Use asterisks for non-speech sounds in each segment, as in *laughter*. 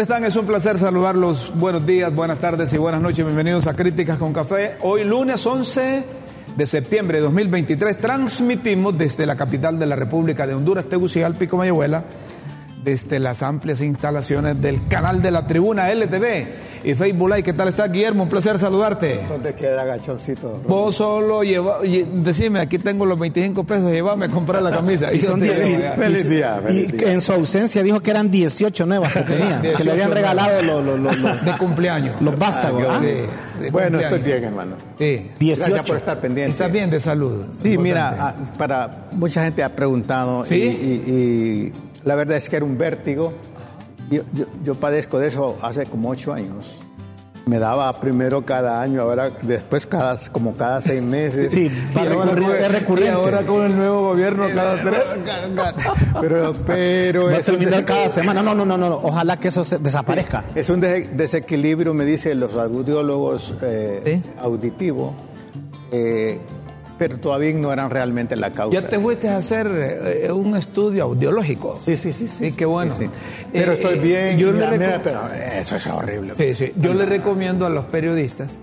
tal están? Es un placer saludarlos. Buenos días, buenas tardes y buenas noches. Bienvenidos a Críticas con Café. Hoy lunes 11 de septiembre de 2023 transmitimos desde la capital de la República de Honduras, Tegucigalpa y Comayagüela, desde las amplias instalaciones del canal de la Tribuna LTV y Facebook Live. ¿Qué tal está Guillermo? Un placer saludarte. ¿Dónde queda gachoncito? Vos solo lleva, decime, aquí tengo los 25 pesos, llévame a comprar la camisa. Y, son *laughs* feliz día, y en su ausencia dijo que eran 18 nuevas que tenía, que le habían regalado los, de cumpleaños. Los vástagos. ¿ah? bueno, estoy bien, hermano. Sí. 18. Gracias por estar pendiente. Estás bien de salud. Sí, mira, ah, para mucha gente ha preguntado y, y la verdad es que era un vértigo yo, yo, padezco de eso hace como ocho años. Me daba primero cada año, ahora después cada como cada seis meses. Sí, es recurrente. Y ahora con el nuevo gobierno cada tres. pero, pero Va a terminar cada semana. No, no, no, no. Ojalá que eso desaparezca. Es un desequilibrio, me dicen los audiólogos eh, auditivo. Eh, pero todavía ignoran realmente la causa. Ya te fuiste a hacer eh, un estudio audiológico. Sí, sí, sí. Sí, qué bueno. Pero estoy eh, bien. Yo le pero eso es horrible. Sí, sí. Yo le recomiendo a los periodistas,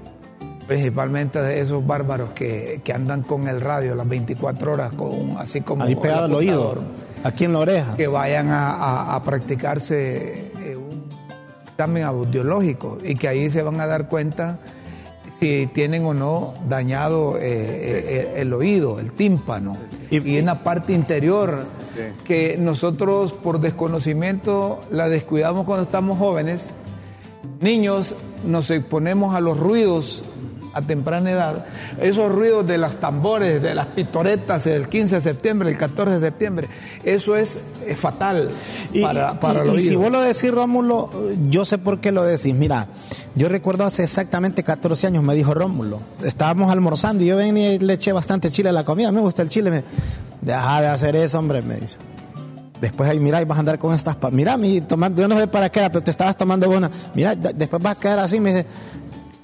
principalmente a esos bárbaros que, andan con el radio las 24 horas, con así como. Ahí pegado al oído, aquí en la oreja. Que vayan a, practicarse eh, un examen audiológico y que ahí se van a dar cuenta si tienen o no dañado eh, eh, el, oído, el tímpano, y, en la parte interior, que nosotros por desconocimiento la descuidamos cuando estamos jóvenes. Niños nos exponemos a los ruidos a temprana edad, esos ruidos de las tambores, de las pitoretas del 15 de septiembre, el 14 de septiembre, eso es, fatal para, para y, y si vos lo decís, Rómulo, yo sé por qué lo decís. Mira, yo recuerdo hace exactamente 14 años, me dijo Rómulo, estábamos almorzando y yo venía y le eché bastante chile a la comida, me gusta el chile, me deja de hacer eso, hombre, me dice. Después ahí, mira, y vas a andar con estas... Mira, mi, tomando, yo no sé para qué era, pero te estabas tomando buena. Mira, después vas a quedar así, me dice,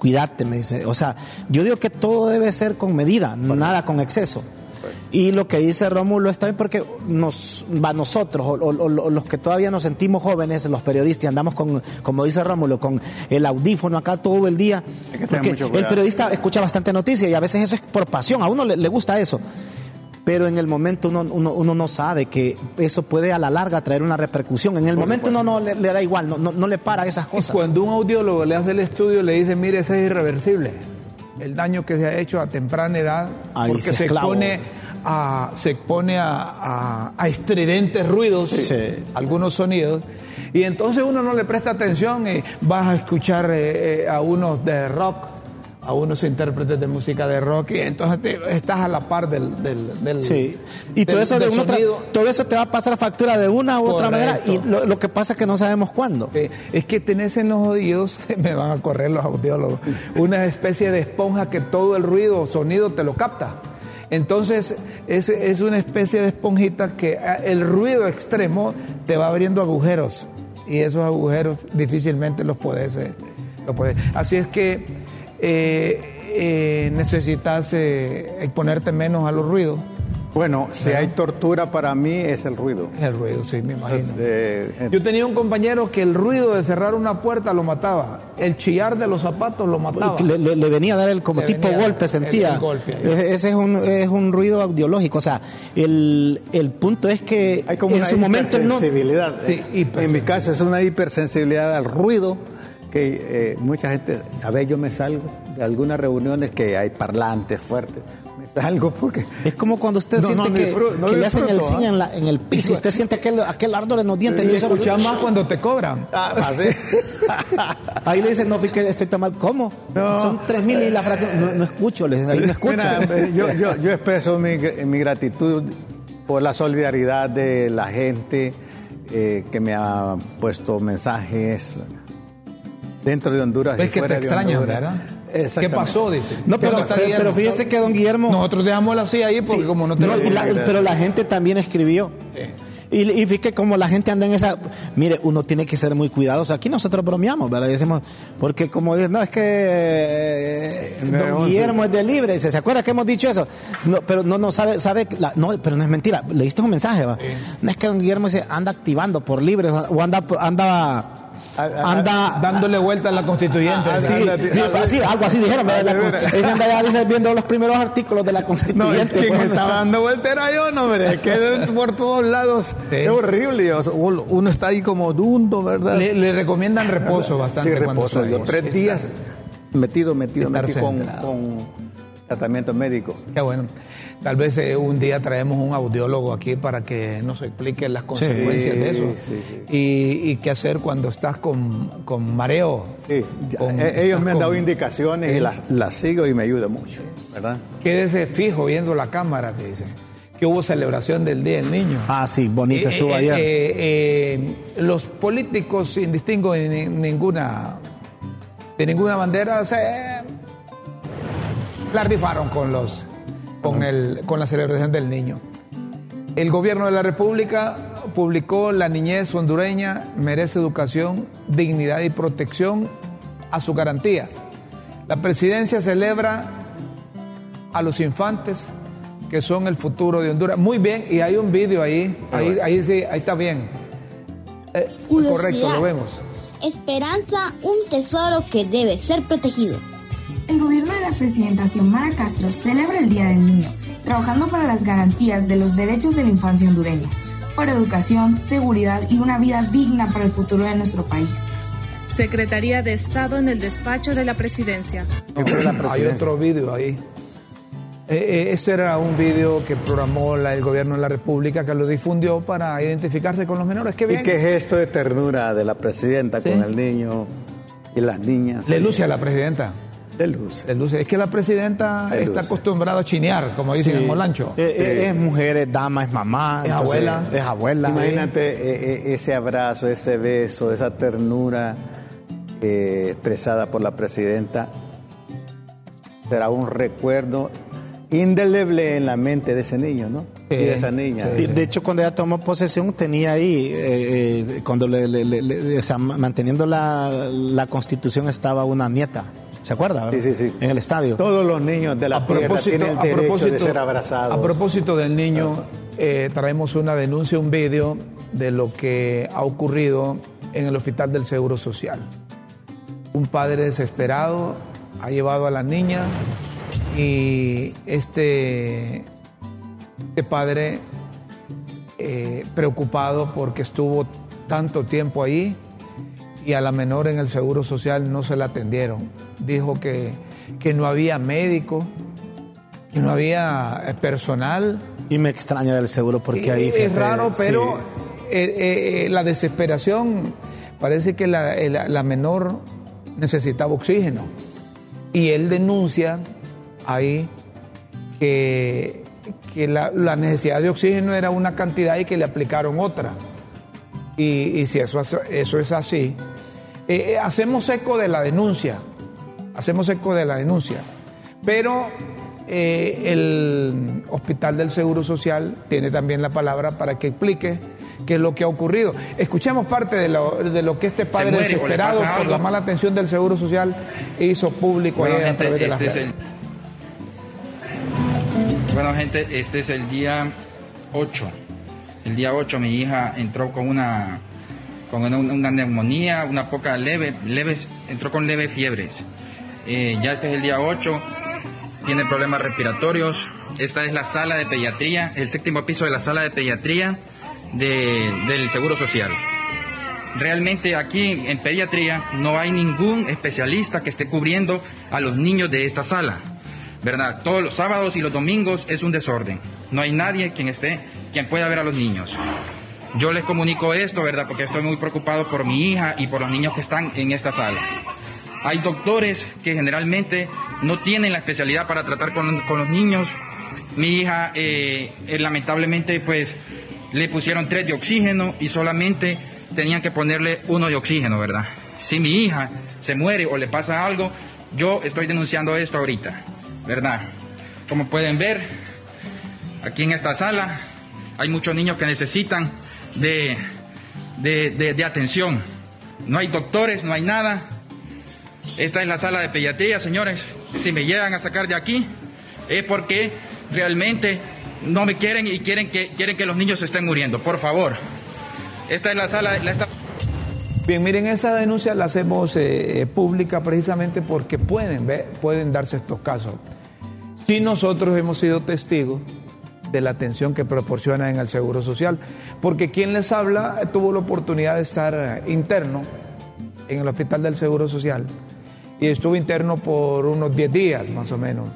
cuídate, me dice. O sea, yo digo que todo debe ser con medida, nada con exceso. Y lo que dice Rómulo está bien porque nos va nosotros, o, los que todavía nos sentimos jóvenes, los periodistas, andamos con, como dice Rómulo, con el audífono acá todo el día. Porque el periodista escucha bastante noticias y a veces eso es por pasión, a uno le gusta eso pero en el momento uno, uno, no sabe que eso puede a la larga traer una repercusión. En el momento uno no le, da igual, no, no, le para esas cosas. cuando un audiólogo le hace el estudio, le dice, mire, ese es irreversible. El daño que se ha hecho a temprana edad, porque se, expone a, se expone a, a, estridentes ruidos, algunos sonidos, y entonces uno no le presta atención y vas a escuchar eh, eh, a unos de rock a unos intérpretes de música de rock y entonces estás a la par del, del, sí. Y todo eso de todo eso te va a pasar factura de una u otra manera y lo, que pasa es que no sabemos cuándo. Es que tenés en los oídos *laughs* me van a correr los audiólogos una especie de esponja que todo el ruido o sonido te lo capta. Entonces es, es una especie de esponjita que ah, el ruido extremo te va abriendo agujeros y esos agujeros difícilmente los puedes, eh, los puedes. así es que eh, eh, necesitas eh, exponerte menos a los ruidos. Bueno, si hay tortura para mí es el ruido. El ruido, sí, me imagino. Yo tenía un compañero que el ruido de cerrar una puerta lo mataba, el chillar de los zapatos lo mataba. Le, venía a dar el como tipo golpe, sentía. Ese es un, es un ruido audiológico, o sea, el, punto es que hay como en su momento no. Sí, en mi caso es una hipersensibilidad al ruido que eh, mucha gente, a ver, yo me salgo de algunas reuniones que hay parlantes fuertes. Me salgo porque. Es como cuando usted siente que, le hacen el cine ¿ah? en, el piso, usted *laughs* siente aquel, aquel ardor en los dientes. Y escucha más cuando te cobran. *laughs* Ah, ah *laughs* ahí le dicen, no, que estoy tan mal. ¿Cómo? Son tres mil y la fracción. No, escucho, les, ahí no escucho. yo, yo, yo expreso mi, mi gratitud por la solidaridad de la gente eh, que me ha puesto mensajes dentro de Honduras. Es que te extraño, ¿verdad? ¿Qué pasó? Dice. No, pero, pero, fíjese que don Guillermo. Nosotros dejamos así ahí porque como no te Pero la gente también escribió. Y, y fíjate como la gente anda en esa. Mire, uno tiene que ser muy cuidadoso. Aquí nosotros bromeamos, ¿verdad? Decimos, porque como no, es que eh, don Guillermo es de libre. ¿Se, acuerda que hemos dicho eso? pero no, no sabe, sabe no, pero no es mentira. Leíste un mensaje, ¿va? No es que don Guillermo se anda activando por libre o anda, anda anda dándole vuelta a la constituyente. Ah, sí, algo así dijeron. Ella anda ya viendo los primeros artículos de la constituyente. No, quien estaba dando vuelta era yo, no, hombre. que por todos lados es horrible. Uno está ahí como dundo, ¿verdad? Le, recomiendan reposo bastante. Sí, reposo. tres días metido, metido, metido con, con tratamiento médico. Qué bueno. Tal vez eh, un día traemos un audiólogo aquí para que nos explique las consecuencias de eso. y, qué hacer cuando estás con, mareo. Sí, eh, ellos me han dado indicaciones y las, sigo y me ayuda mucho, ¿verdad? Quédese fijo viendo la cámara, te dice. Que hubo celebración del Día del Niño. Ah, sí, bonito eh, estuvo ayer. los políticos, sin distingo de ninguna, de ninguna bandera, se la rifaron con los con, el, con la celebración del niño. El gobierno de la República publicó La niñez hondureña merece educación, dignidad y protección a sus garantías. La presidencia celebra a los infantes que son el futuro de Honduras. Muy bien, y hay un vídeo ahí, ahí, ahí, ahí está bien. Eh, correcto, lo vemos. Esperanza, un tesoro que debe ser protegido. El gobierno de la presidenta Xiomara Castro celebra el Día del Niño, trabajando para las garantías de los derechos de la infancia hondureña, por educación, seguridad y una vida digna para el futuro de nuestro país. Secretaría de Estado en el despacho de la presidencia. Hay otro vídeo ahí. Eh, eh, este era un vídeo que programó el gobierno de la República, que lo difundió para identificarse con los menores. ¿Qué bien? ¿Y qué gesto de ternura de la presidenta con el niño y las niñas? Le luce a la presidenta. De luz. De luz. Es que la presidenta está acostumbrada a chinear, como dicen en Molancho. Eh, eh, es, mujer, es dama, es mamá. Es abuela. Es abuela. Imagínate eh, ese abrazo, ese beso, esa ternura expresada por la presidenta. Será un recuerdo indeleble en la mente de ese niño, ¿no? y de esa niña. De, hecho, cuando ella tomó posesión, tenía ahí, cuando le, manteniendo la, la constitución, estaba una nieta. ¿Se acuerda? Sí, sí, sí. En el estadio. Todos los niños de la tierra tienen el derecho de ser abrazados. A propósito del niño, eh, traemos una denuncia, un vídeo de lo que ha ocurrido en el Hospital del Seguro Social. Un padre desesperado ha llevado a la niña y este, este padre eh, preocupado porque estuvo tanto tiempo ahí y a la menor en el Seguro Social no se la atendieron. Dijo que, que no había médico, que no había eh, personal. Y me extraña del seguro porque ahí... es raro, pero eh, eh, la desesperación, parece que la, la, menor necesitaba oxígeno. Y él denuncia ahí que, que la, la, necesidad de oxígeno era una cantidad y que le aplicaron otra. Y, y si eso, eso es así, eh, hacemos eco de la denuncia, hacemos eco de la denuncia, pero eh, el Hospital del Seguro Social tiene también la palabra para que explique qué es lo que ha ocurrido. Escuchemos parte de lo, de lo que este padre desesperado por la mala atención del Seguro Social hizo público bueno, ayer a través de este las Bueno, gente, este es el día 8. El día 8 mi hija entró con una con una, neumonía, una poca leve, leves, entró con leves fiebres. Eh, ya este es el día 8, tiene problemas respiratorios. Esta es la sala de pediatría, el séptimo piso de la sala de pediatría del Seguro Social. Realmente aquí en pediatría no hay ningún especialista que esté cubriendo a los niños de esta sala. ¿Verdad? Todos los sábados y los domingos es un desorden. No hay nadie quien esté, quien pueda ver a los niños. Yo les comunico esto, ¿verdad? Porque estoy muy preocupado por mi hija y por los niños que están en esta sala. Hay doctores que generalmente no tienen la especialidad para tratar con, los niños. Mi hija, eh, eh, lamentablemente, pues le pusieron tres de oxígeno y solamente tenían que ponerle uno de oxígeno, ¿verdad? Si mi hija se muere o le pasa algo, yo estoy denunciando esto ahorita, ¿verdad? Como pueden ver, aquí en esta sala hay muchos niños que necesitan de, de, atención. No hay doctores, no hay nada. Esta es la sala de pediatría, señores. Si me llegan a sacar de aquí, es porque realmente no me quieren y quieren que, quieren que los niños se estén muriendo. Por favor. Esta es la sala. Bien, miren, esa denuncia la hacemos eh, eh, pública precisamente porque pueden, pueden darse estos casos. Si nosotros hemos sido testigos de la atención que proporciona en el Seguro Social, porque quien les habla tuvo la oportunidad de estar interno en el Hospital del Seguro Social y estuvo interno por unos 10 días más o menos.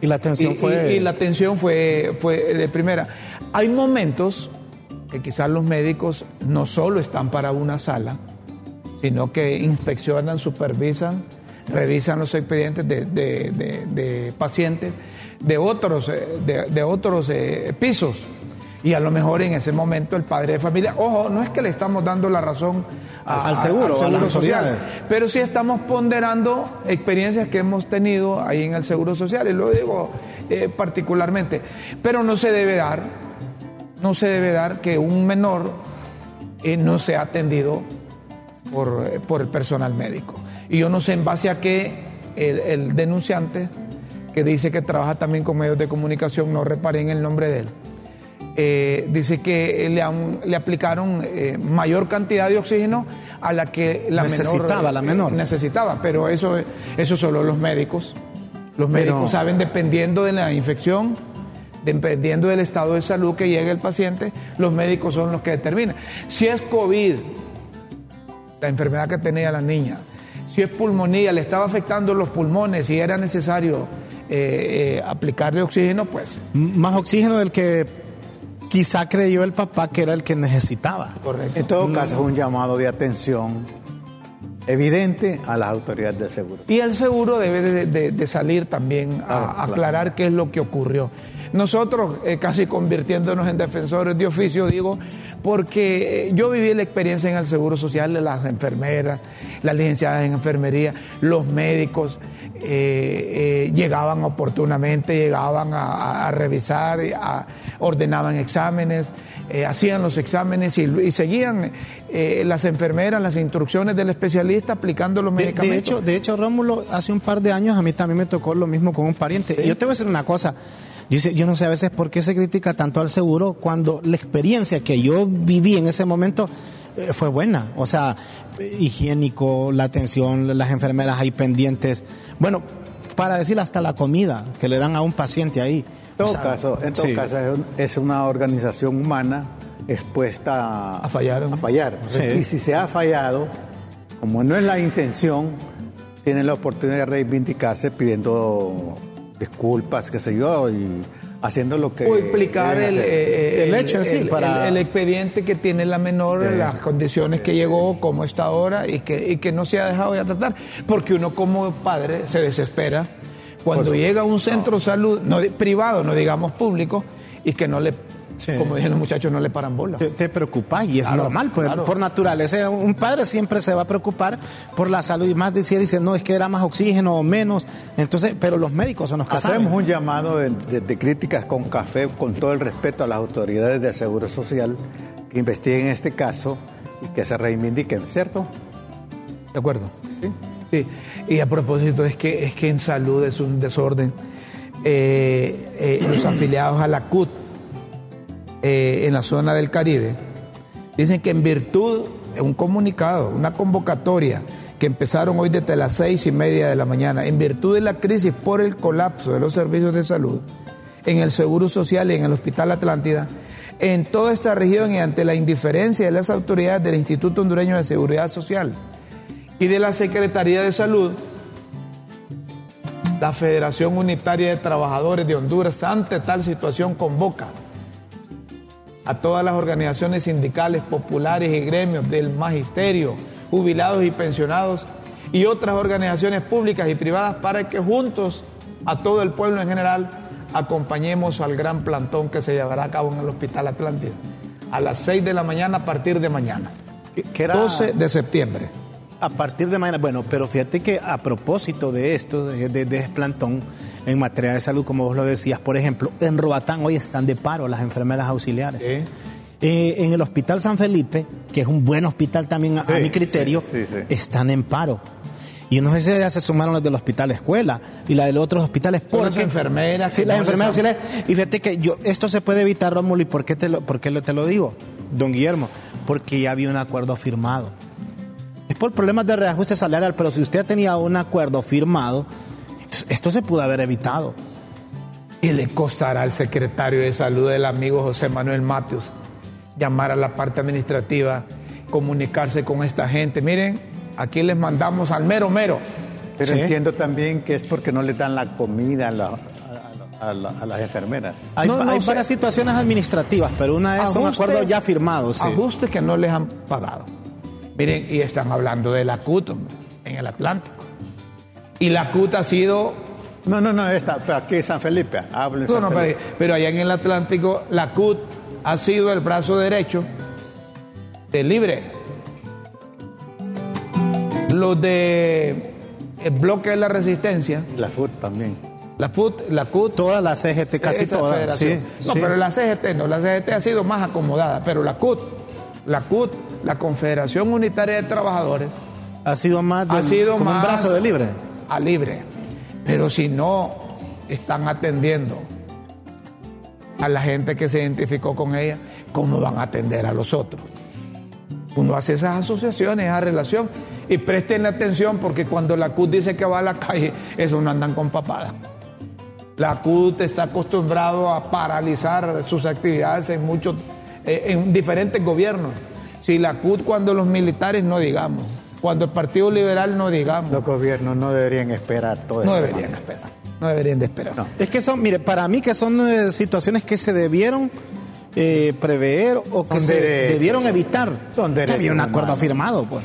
Y la atención fue... Y, la atención fue, fue de primera. Hay momentos que quizás los médicos no solo están para una sala, sino que inspeccionan, supervisan, revisan los expedientes de, pacientes de otros, eh, de, otros eh, pisos. Y a lo mejor en ese momento el padre de familia, ojo, no es que le estamos dando la razón al seguro, a, social, pero sí estamos ponderando experiencias que hemos tenido ahí en el seguro social, y lo digo eh, particularmente. Pero no se debe dar, no se debe dar que un menor no sea atendido por, por, el personal médico. Y yo no sé en base a qué el, denunciante, que dice que trabaja también con medios de comunicación, no reparen el nombre de él, eh, dice que le, le aplicaron eh, mayor cantidad de oxígeno a la que la necesitaba, menor, la menor. Eh, necesitaba, pero eso, eso solo los médicos. Los médicos saben, dependiendo de la infección, dependiendo del estado de salud que llegue el paciente, los médicos son los que determinan. Si es COVID, la enfermedad que tenía la niña. Si es pulmonía, le estaba afectando los pulmones y era necesario eh, aplicarle oxígeno, pues. Más oxígeno del que quizá creyó el papá que era el que necesitaba. Correcto. En todo caso, es un llamado de atención evidente a las autoridades de seguro. Y el seguro debe de, salir también a aclarar qué es lo que ocurrió. Nosotros, eh, casi convirtiéndonos en defensores de oficio, digo, porque eh, yo viví la experiencia en el Seguro Social de las enfermeras, las licenciadas en enfermería, los médicos eh, llegaban oportunamente, llegaban a, revisar, a, ordenaban exámenes, hacían los exámenes y, seguían las enfermeras las instrucciones del especialista aplicando los medicamentos. De, hecho, de hecho, Rómulo, hace un par de años a mí también me tocó lo mismo con un pariente. Yo te voy a decir una cosa. Yo, no sé a veces por qué se critica tanto al seguro cuando la experiencia que yo viví en ese momento eh, fue buena. O sea, higiénico, la atención, las enfermeras ahí pendientes. Bueno, para decir hasta la comida que le dan a un paciente ahí. En todo caso, en todo caso es una organización humana expuesta a fallar. A fallar. Y si se ha fallado, como no es la intención, tienen la oportunidad de reivindicarse pidiendo disculpas, qué sé yo, y haciendo lo que... O explicar el, el, hecho en sí, para... El, expediente que tiene la menor, las condiciones que llegó, cómo está ahora y que, y que no se ha dejado de tratar. Porque uno como padre se desespera cuando llega a un centro de salud, no, privado, no digamos público, y que no le como dicen los muchachos, no le paran bola. Te, te preocupas y es normal, pues, por naturaleza. Un padre siempre se va a preocupar por la salud y más decía, dice, no, es que era más oxígeno o menos. Entonces, pero los médicos son los que Hacemos un llamado de, críticas con café, con todo el respeto a las autoridades de Seguro Social que investiguen este caso y que se reivindiquen, ¿cierto? De acuerdo. Sí. sí. Y a propósito, es que, es que en salud es un desorden. Eh, eh, los afiliados a la CUT eh, en la zona del Caribe, dicen que en virtud de un comunicado, una convocatoria que empezaron hoy desde las seis y media de la mañana, en virtud de la crisis por el colapso de los servicios de salud, en el Seguro Social y en el Hospital Atlántida, en toda esta región y ante la indiferencia de las autoridades del Instituto Hondureño de Seguridad Social y de la Secretaría de Salud, la Federación Unitaria de Trabajadores de Honduras ante tal situación convoca a todas las organizaciones sindicales, populares y gremios del magisterio, jubilados y pensionados y otras organizaciones públicas y privadas para que juntos a todo el pueblo en general acompañemos al gran plantón que se llevará a cabo en el Hospital Atlántida a las 6 de la mañana a partir de mañana. 12 de septiembre. A partir de mañana, bueno, pero fíjate que a propósito de esto, de, de, plantón en materia de salud, como vos lo decías, por ejemplo, en Robatán hoy están de paro las enfermeras auxiliares. Eh, en el Hospital San Felipe, que es un buen hospital también a, mi criterio, están en paro. Y no sé si ya se sumaron las del hospital escuela y la de los otros hospitales. Porque, las enfermeras. Sí, las enfermeras auxiliares. Y fíjate que yo, esto se puede evitar, Rómulo, ¿y por qué, te lo, por qué te lo digo, don Guillermo? Porque ya había un acuerdo firmado por problemas de reajuste salarial, pero si usted tenía un acuerdo firmado, esto se pudo haber evitado. Y le costará al secretario de salud del amigo José Manuel Matius llamar a la parte administrativa, comunicarse con esta gente. Miren, aquí les mandamos al mero mero. Pero entiendo también que es porque no le dan la comida a, las enfermeras. Hay, varias situaciones administrativas, pero una es un acuerdo ya firmado. Ajustes que no les han pagado. Miren, y están hablando de la CUT en el Atlántico. Y la CUT ha sido no, no, no, está, aquí San Felipe. no, no, Pero, allá en el Atlántico, la CUT ha sido el brazo derecho de Libre. Los de el bloque de la resistencia. La FUT también. La FUT, la CUT. Toda la CGT, casi toda. Sí, no, pero la CGT no, la CGT ha sido más acomodada, pero la CUT, la CUT, la Confederación Unitaria de Trabajadores. Ha sido más, ha sido más un brazo de libre. A libre. Pero si no están atendiendo a la gente que se identificó con ella, ¿cómo van a atender a los otros? Uno hace esas asociaciones, esa relación, y presten atención porque cuando la CUT dice que va a la calle, eso no andan con papada. La CUT está acostumbrado a paralizar sus actividades en muchos, eh, en diferentes gobiernos. Si la CUT cuando los militares no digamos, cuando el Partido Liberal no digamos. Los gobiernos no deberían esperar todo eso. No deberían esperar. No deberían de esperar. Es que son, mire, para mí que son eh, situaciones que se debieron eh, prever o que se debieron evitar. Son derechos. Había un acuerdo firmado, pues.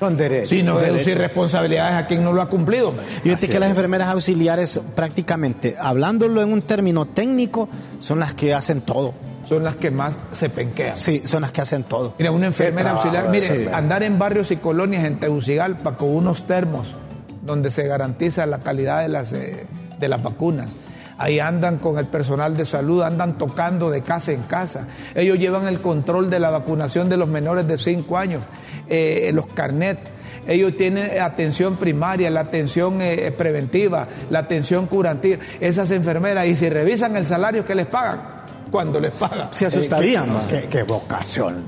Son derechos. Sí, no deducir responsabilidades a quien no lo ha cumplido. Fíjate que las enfermeras auxiliares, prácticamente, hablándolo en un término técnico, son las que hacen todo son las que más se penquean. Sí, son las que hacen todo. Mira, una enfermera auxiliar, mire, andar en barrios y colonias en Tegucigalpa con unos termos donde se garantiza la calidad de las, eh, de las vacunas. Ahí andan con el personal de salud, andan tocando de casa en casa. Ellos llevan el control de la vacunación de los menores de 5 años, eh, los carnets. Ellos tienen atención primaria, la atención eh, preventiva, la atención curativa. Esas enfermeras, y si revisan el salario que les pagan, cuando les paga. Se asustarían. qué, vocación.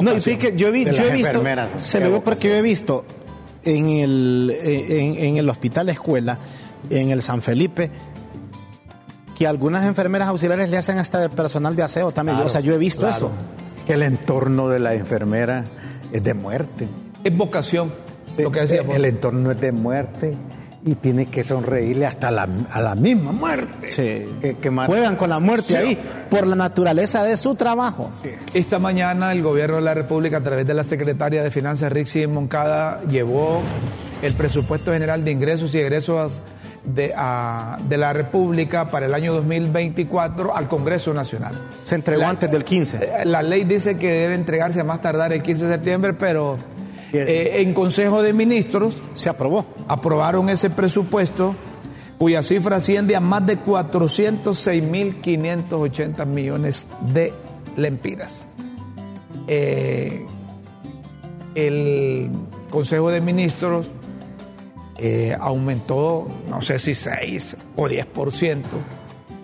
No, y que yo, he, visto, se lo digo porque yo he visto en el, en, el hospital escuela, en el San Felipe, que algunas enfermeras auxiliares le hacen hasta de personal de aseo también. o sea, yo he visto eso. El entorno de la enfermera es de muerte. Es vocación. lo que decía, el entorno es de muerte y tiene que sonreírle hasta la, a la misma muerte. Sí. Que, Juegan con la muerte ahí por la naturaleza de su trabajo. Esta mañana el gobierno de la República, a través de la secretaria de Finanzas, Rixi Moncada, llevó el presupuesto general de ingresos y egresos de, de, la República para el año 2024 al Congreso Nacional. Se entregó antes del 15. La ley dice que debe entregarse a más tardar el 15 de septiembre, pero eh, en Consejo de Ministros se aprobó. Aprobaron ese presupuesto cuya cifra asciende a más de 406.580 millones de lempiras. Eh, el Consejo de Ministros eh, aumentó, no sé si 6 o 10%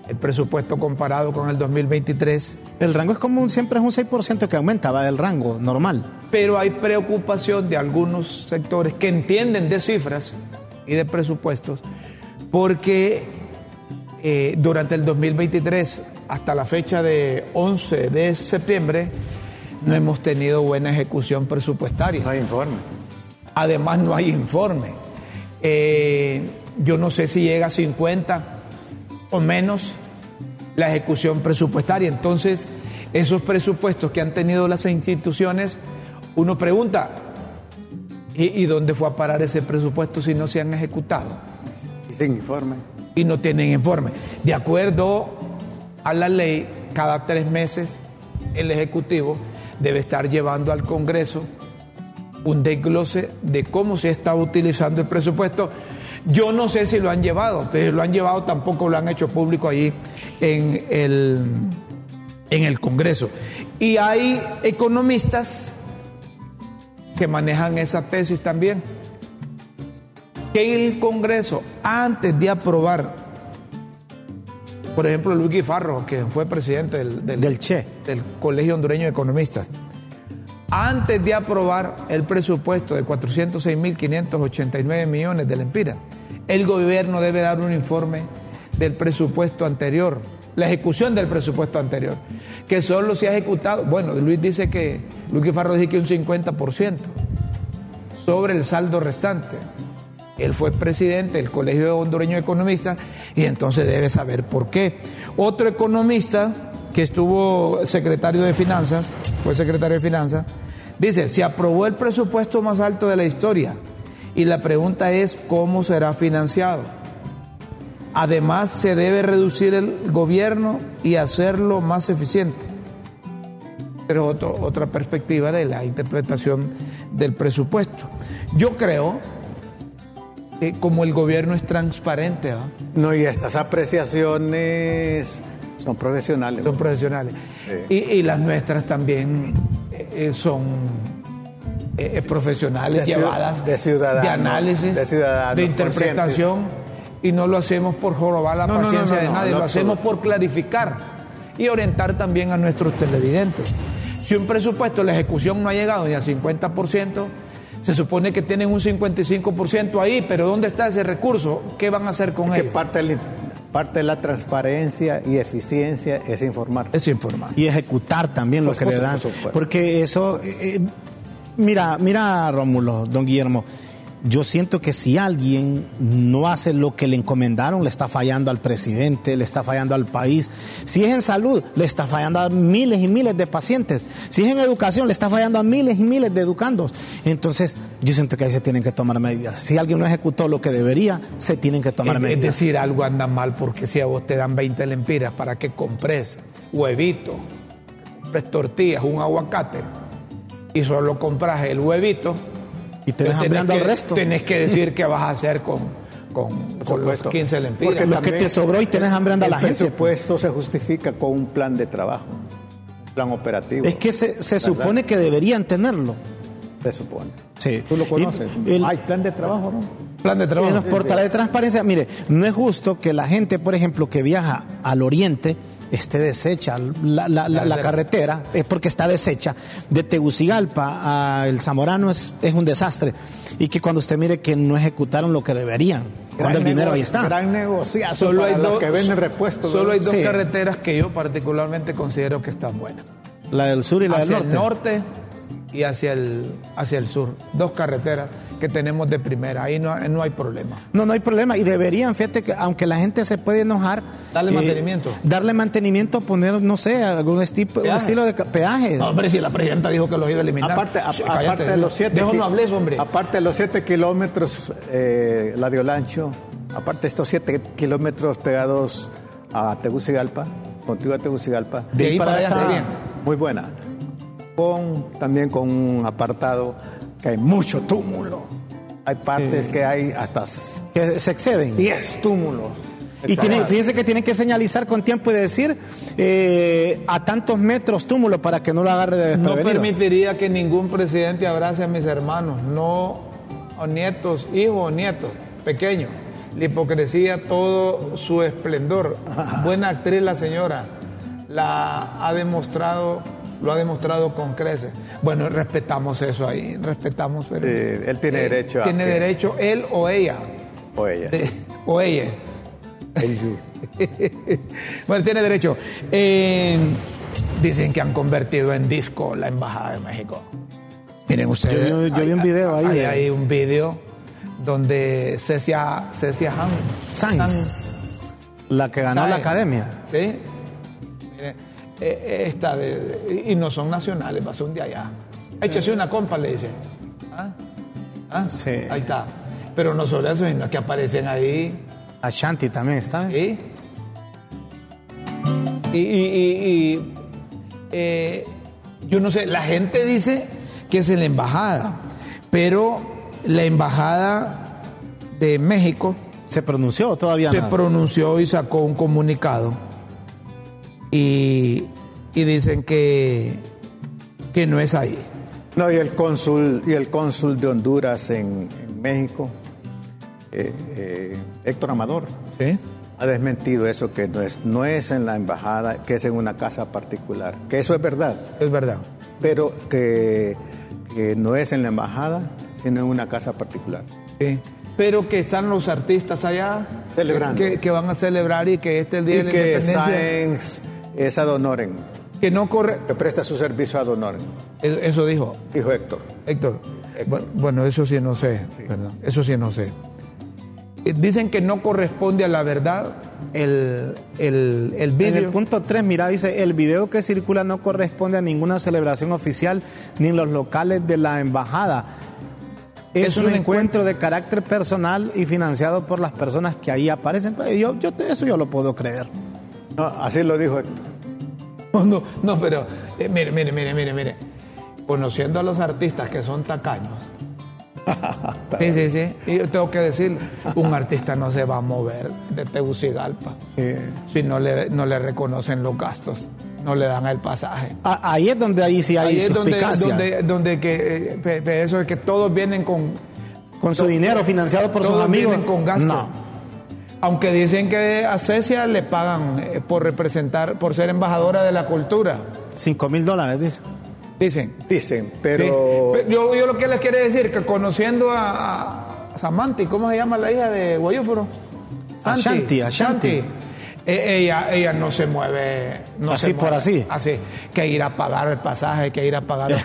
el presupuesto comparado con el 2023. El rango es común, siempre es un 6% que aumentaba del rango normal. Pero hay preocupación de algunos sectores que entienden de cifras y de presupuestos porque eh, durante el 2023 hasta la fecha de 11 de septiembre no hemos tenido buena ejecución presupuestaria. No hay informe. Además no hay informe. Eh, yo no sé si llega a 50 o menos la ejecución presupuestaria. Entonces, esos presupuestos que han tenido las instituciones, uno pregunta, ¿y, dónde fue a parar ese presupuesto si no se han ejecutado? Y sin informe. Y no tienen informe. De acuerdo a la ley, cada tres meses el Ejecutivo debe estar llevando al Congreso un desglose de cómo se está utilizando el presupuesto yo no sé si lo han llevado, pero lo han llevado tampoco lo han hecho público ahí en el, en el Congreso. Y hay economistas que manejan esa tesis también. Que el Congreso, antes de aprobar, por ejemplo, Luis Guifarro, que fue presidente del, del, CHE, del Colegio Hondureño de Economistas, antes de aprobar el presupuesto de 406.589 millones del Empira, el gobierno debe dar un informe del presupuesto anterior, la ejecución del presupuesto anterior, que solo se ha ejecutado, bueno, Luis dice que, Luis Farro dice que un 50% sobre el saldo restante. Él fue presidente del Colegio Hondureño de Economistas y entonces debe saber por qué. Otro economista que estuvo secretario de Finanzas, fue secretario de Finanzas, dice, se aprobó el presupuesto más alto de la historia y la pregunta es cómo será financiado. Además, se debe reducir el gobierno y hacerlo más eficiente. Pero otra perspectiva de la interpretación del presupuesto. Yo creo que como el gobierno es transparente. No, y estas apreciaciones son profesionales. Son profesionales. Y, las nuestras también eh, son eh, profesionales llevadas de, de análisis, de, interpretación. Y no lo hacemos por jorobar la paciencia de nadie, lo hacemos por clarificar y orientar también a nuestros televidentes. Si un presupuesto, la ejecución no ha llegado ni al 50%, se supone que tienen un 55% ahí, pero ¿dónde está ese recurso? ¿Qué van a hacer con él? Parte, parte de la transparencia y eficiencia es informar. Es informar. Y ejecutar también lo que le dan. Porque eso, eh, eh, mira, mira Rómulo, don Guillermo, yo siento que si alguien no hace lo que le encomendaron, le está fallando al presidente, le está fallando al país. Si es en salud, le está fallando a miles y miles de pacientes. Si es en educación, le está fallando a miles y miles de educandos. Entonces, yo siento que ahí se tienen que tomar medidas. Si alguien no ejecutó lo que debería, se tienen que tomar medidas. Es decir, algo anda mal porque si a vos te dan 20 lempiras para que compres huevito, compres tortillas, un aguacate y solo compras el huevito y te dejan hambriando al resto. Tenés que *laughs* decir qué vas a hacer con, con, los 15 lempiras. Porque lo que te sobró y tenés hambriando a la gente. El presupuesto se justifica con un plan de trabajo, un plan operativo. Es que se, se supone que deberían tenerlo. Se supone. Sí. ¿Tú lo conoces? ¿Hay plan de trabajo, no? Plan de trabajo. En los portales de transparencia, mire, no es justo que la gente, por ejemplo, que viaja al oriente, esté deshecha la, la, la, carretera, es porque está deshecha. De Tegucigalpa a El Zamorano es, es un desastre. Y que cuando usted mire que no ejecutaron lo que deberían, cuando el dinero ahí está. Gran negociación solo hay dos, que venden repuestos. Solo hay dos carreteras que yo particularmente considero que están buenas. La del sur y la del norte. el norte y hacia el, hacia el sur. Dos carreteras que tenemos de primera. Ahí no, no hay problema. No, no hay problema. Y deberían, fíjate que aunque la gente se puede enojar. Darle eh, mantenimiento. Darle mantenimiento, poner, no sé, algún estilo, estilo de peajes. No, hombre, si la presidenta dijo que los iba a eliminar. Aparte, aparte de los siete. Dejo no hables, hombre. Aparte de los siete kilómetros, eh, la de Olancho, aparte de estos siete kilómetros pegados a Tegucigalpa, contigo a Tegucigalpa. De, ahí para, allá está bien. Muy buena. Con, también con un apartado hay mucho túmulo. Hay partes que hay hasta... Que se exceden. 10 túmulos. Y tiene, fíjense que tienen que señalizar con tiempo y decir eh, a tantos metros túmulo para que no lo agarre de No permitiría que ningún presidente abrace a mis hermanos, no o nietos, hijos o nietos, pequeños. La hipocresía, todo su esplendor. Buena actriz la señora. La ha demostrado lo ha demostrado con creces. Bueno, respetamos eso ahí, respetamos. Pero, él tiene eh, derecho a. Tiene derecho él o ella. O ella. o ella. *laughs* bueno, tiene derecho. dicen que han convertido en disco la Embajada de México. Miren ustedes. Yo, vi un video ahí. Hay, un video donde Cecia, Cecia Sanz, la que ganó la academia. Sí. Eh, esta de, y no son nacionales, va a ser un de allá. Échese una compa, le dice. ¿Ah? ¿Ah? Sí. Ahí está. Pero no solo eso, sino que aparecen ahí. Ashanti también está. Sí. Y, y, eh, yo no sé, la gente dice que es en la embajada, pero la embajada de México. ¿Se pronunció todavía? Se pronunció y sacó un comunicado y, dicen que, que no es ahí. No, y el cónsul, y el cónsul de Honduras en, México, eh, eh, Héctor Amador, ha desmentido eso, que no es, no es en la embajada, que es en una casa particular, que eso es verdad. Es verdad. pero que, no es en la embajada, sino en una casa particular. Sí. Pero que están los artistas allá celebrando. Que, van a celebrar y que este es el día de la que independencia. Es ad honorem. Que no corre. Que presta su servicio ad honorem. Eso dijo. Dijo Héctor. Héctor. Bueno, eso sí no sé. Eso sí no sé. Eh, dicen que no corresponde a la verdad el, el, el video. En el punto 3, mira, dice, el video que circula no corresponde a ninguna celebración oficial ni en los locales de la embajada. Es, un, encuentro, de carácter personal y financiado por las personas que ahí aparecen. Pues, yo, yo, eso yo lo puedo creer. Así lo dijo Héctor. No, no, pero eh, mire, mire, mire, mire, mire. Conociendo a los artistas que son tacaños, *laughs* sí, sí, sí. Y yo tengo que decir, un artista no se va a mover de Tegucigalpa si no le, no le reconocen los gastos, no le dan el pasaje. Ah, ahí es donde ahí sí hay ahí es donde, donde, que eh, eso es que todos vienen con con su dinero financiado por sus amigos. Vienen con gastos. Aunque dicen que a Cecia le pagan eh, por representar, por ser embajadora de la cultura. Cinco mil dólares, dice. Dicen. Dicen, pero... yo, yo, lo que les quiero decir, que conociendo a, Samanti, ¿cómo se llama la hija de Guayúforo? Ashanti, Ashanti. E, ella, ella no se mueve. No así por así. Así. Que ir a pagar el pasaje, que ir a pagar el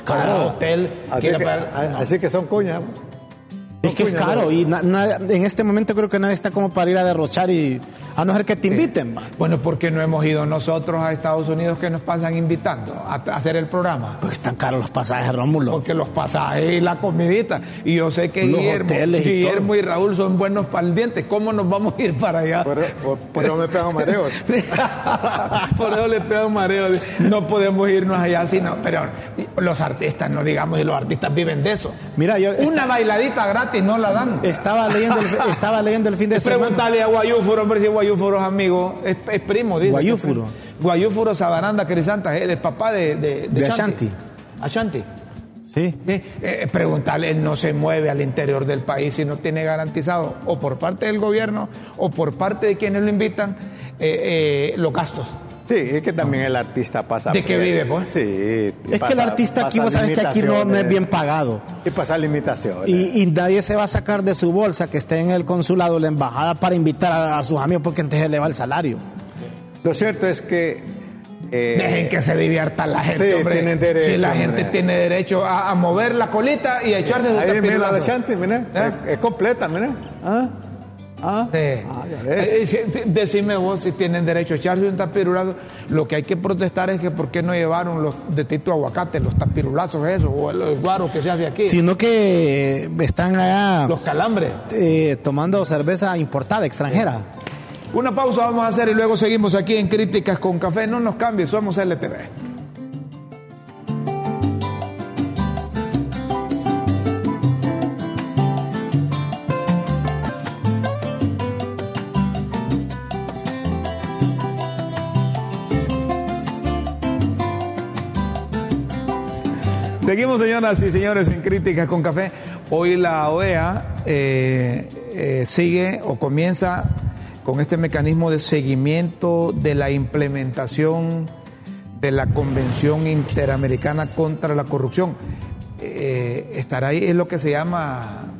hotel. Así que, así que son cuñas. Es que es caro y en este momento creo que nadie está como para ir a derrochar y a no ser que te inviten. Bueno, porque no hemos ido nosotros a Estados Unidos que nos pasan invitando a, hacer el programa. Pues están caros los pasajes, Rómulo. Porque los pasajes y la comidita. Y yo sé que Guillermo, y, Raúl son buenos para el diente. ¿Cómo nos vamos a ir para allá? Por, eso me pegan mareos. *laughs* por eso le pegan mareos. No podemos irnos allá, sino, pero los artistas, no digamos, y los artistas viven de eso. Mira, yo. Una bailadita gratis no la dan. Estaba leyendo el, *laughs* estaba leyendo el fin de semana. Pregúntale a Guayúfuro, hombre, si Guayúfuro es amigo, es, primo, dice. Guayúfuro. Guayúfuro Sabananda Crisanta, el papá de, de, de, Ashanti. Ashanti. Sí. Eh, eh, preguntarle, él no se mueve al interior del país si no tiene garantizado, o por parte del gobierno, o por parte de quienes lo invitan, eh, los gastos. Sí, es que también el artista pasa. ¿De qué vive, pues? Sí. Es que el artista aquí, vos sabes que aquí no, es bien pagado. Y pasa limitaciones. Y, nadie se va a sacar de su bolsa que esté en el consulado o la embajada para invitar a, sus amigos porque entonces le va el salario. Lo cierto es que eh, Dejen que se divierta la gente, hombre. Derecho, si la gente tiene derecho a, mover la colita y a echarse de Ahí mira la chante, mira. ¿Eh? Es, completa, mira. ¿Ah? ¿Ah? ah eh, decime vos si tienen derecho a echarse un tapirulazo. Lo que hay que protestar es que por qué no llevaron los de Tito Aguacate, los tapirulazos esos, o los guaros que se hace aquí. Sino que están allá. Los calambres. Eh, tomando cerveza importada, extranjera. Una pausa vamos a hacer y luego seguimos aquí en Críticas con Café. No nos cambies, somos LTV. Seguimos, señoras y señores, en Críticas con Café. Hoy la OEA eh, eh, sigue o comienza con este mecanismo de seguimiento de la implementación de la Convención Interamericana contra la Corrupción. Eh, estará ahí, es lo que se llama,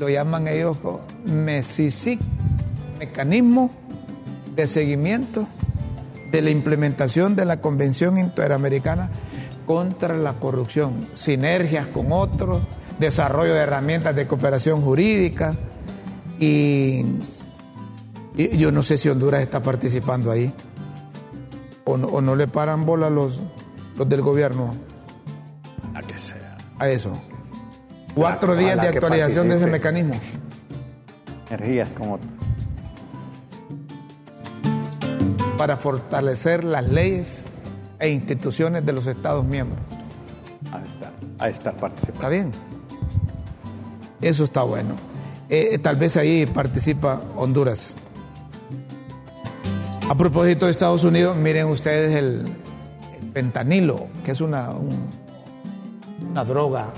lo llaman ellos MESISIC, Mecanismo de Seguimiento de la Implementación de la Convención Interamericana contra la corrupción, sinergias con otros, desarrollo de herramientas de cooperación jurídica y, yo no sé si Honduras está participando ahí o no, le paran bola los, los del gobierno. A que sea. A eso. Cuatro días de actualización de ese mecanismo. Energías como para fortalecer las leyes e instituciones de los Estados miembros. Ahí está, ahí está participando. ¿Está bien? Eso está bueno. Eh, tal vez ahí participa Honduras. A propósito de Estados Unidos, miren ustedes el, fentanilo, que es una, una droga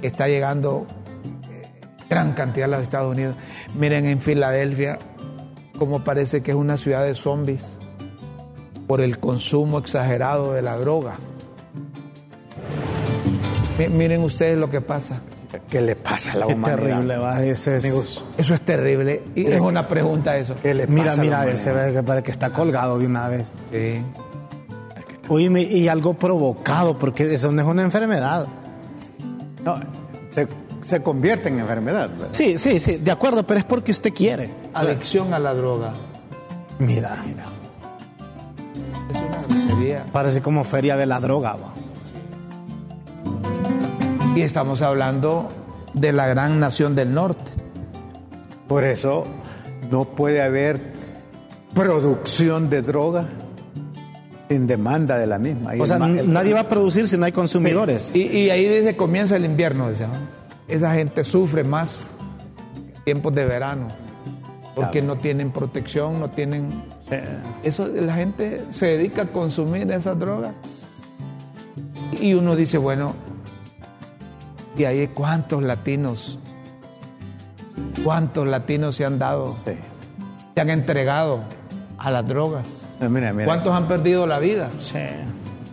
que está llegando eh, gran cantidad a los Estados Unidos. Miren en Filadelfia cómo parece que es una ciudad de zombies por el consumo exagerado de la droga. miren ustedes lo que pasa. ¿Qué le pasa a la Qué humanidad? terrible, va. Eso es, Eso es terrible. Y es una pregunta eso. ¿Qué le mira, pasa a la mira, ese ve que está colgado de una vez. Sí. Oíme, y algo provocado, porque eso no es una enfermedad. No, se, se convierte en enfermedad. ¿verdad? Sí, sí, sí, de acuerdo, pero es porque usted quiere. Adicción a la droga. Mira, mira. Parece como feria de la droga, va. Y estamos hablando de la gran nación del norte. Por eso no puede haber producción de droga sin demanda de la misma. O sea, el- nadie va a producir si no hay consumidores. Y, y ahí dice comienza el invierno, dice, ¿no? Esa gente sufre más tiempos de verano. Porque no tienen protección, no tienen. Eso, la gente se dedica a consumir esas drogas. Y uno dice, bueno, ¿y ahí cuántos latinos? ¿Cuántos latinos se han dado? Sí. Se han entregado a las drogas. No, mira, mira, ¿Cuántos han perdido la vida? Sí.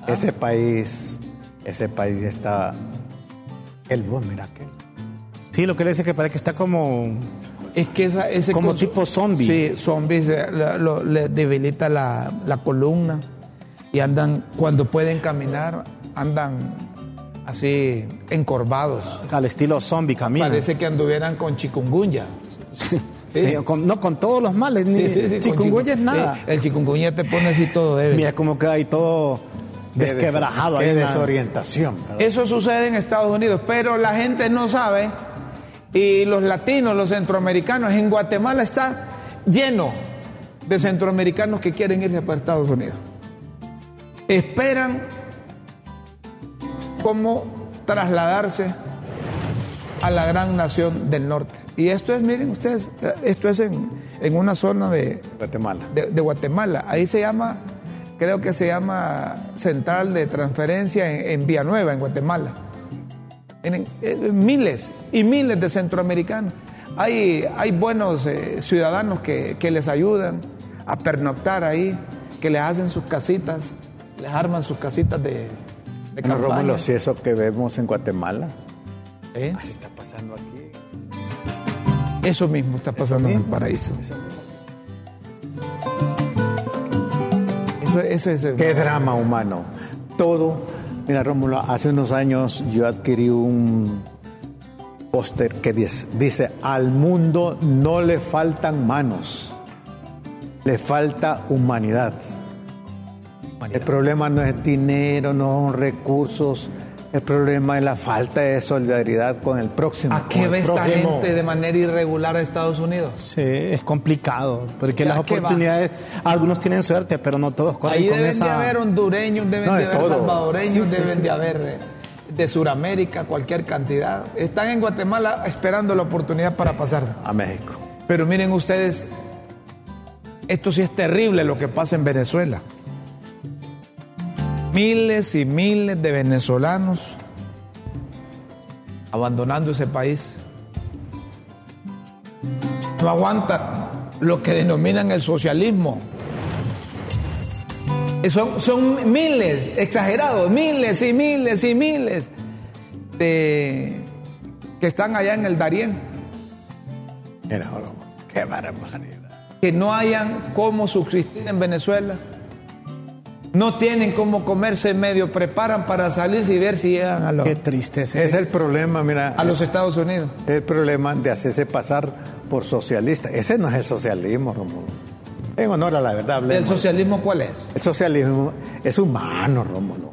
ese país, ese país está. El vos, mira que. Sí, lo que le dice que parece que está como. Es que esa, ese Como tipo zombie. Sí, zombies eh, les debilita la, la columna y andan, cuando pueden caminar, andan así encorvados. al estilo zombie camina. Parece que anduvieran con chikungunya. Sí, con- no con todos los males, ni Sí, chikungunya es nada. el chikungunya te pone así todo débil. Mira cómo queda ahí todo desquebrajado des- ahí. Qué desorientación. Eso sucede en Estados Unidos, pero la gente no sabe y los latinos, los centroamericanos, en Guatemala está lleno de centroamericanos que quieren irse para Estados Unidos. Esperan cómo trasladarse a la gran nación del norte. Y esto es, miren ustedes, esto es en, en una zona de, Guatemala. de, de Guatemala. Ahí se llama, creo que se llama Central de Transferencia en, en Villanueva, en Guatemala. Eh, miles y miles de centroamericanos. Hay, hay buenos eh, ciudadanos que, que les ayudan a pernoctar ahí, que les hacen sus casitas, les arman sus casitas de, de No, campaña. Rómulo, si eso que vemos en Guatemala, ¿Eh? así está pasando aquí. Eso mismo está pasando en el paraíso. Eso, eso es el- Qué drama humano. Todo. Mira, Rómulo, hace unos años yo adquirí un póster que dice, dice, al mundo no le faltan manos, le falta humanidad. El problema no es dinero, no son recursos, el problema es la falta de solidaridad con el próximo. ¿A qué ve esta gente de manera irregular a Estados Unidos? Sí, es complicado, porque ¿A las oportunidades, algunos tienen suerte, pero no todos corren Ahí con deben esa... de haber hondureños, deben No, de de haber salvadoreños, Sí, sí, deben sí. de haber de Sudamérica, cualquier cantidad. Están en Guatemala esperando la oportunidad para pasar. A México. Pero miren ustedes, esto sí es terrible lo que pasa en Venezuela. Miles y miles de venezolanos abandonando ese país. No aguantan lo que denominan el socialismo. Eh, Son, son miles, exagerados, miles y miles y miles de que están allá en el Darién. Qué barbaridad. que no hayan cómo subsistir en Venezuela. No tienen cómo comerse medio, preparan para salirse y ver si llegan a, los- Qué tristeza. Es el problema, mira. a los Estados Unidos. el problema de hacerse pasar por socialista. Ese no es el socialismo, Rómulo. En honor a la verdad, ¿El hablemos. socialismo cuál es? El socialismo es humano, Rómulo.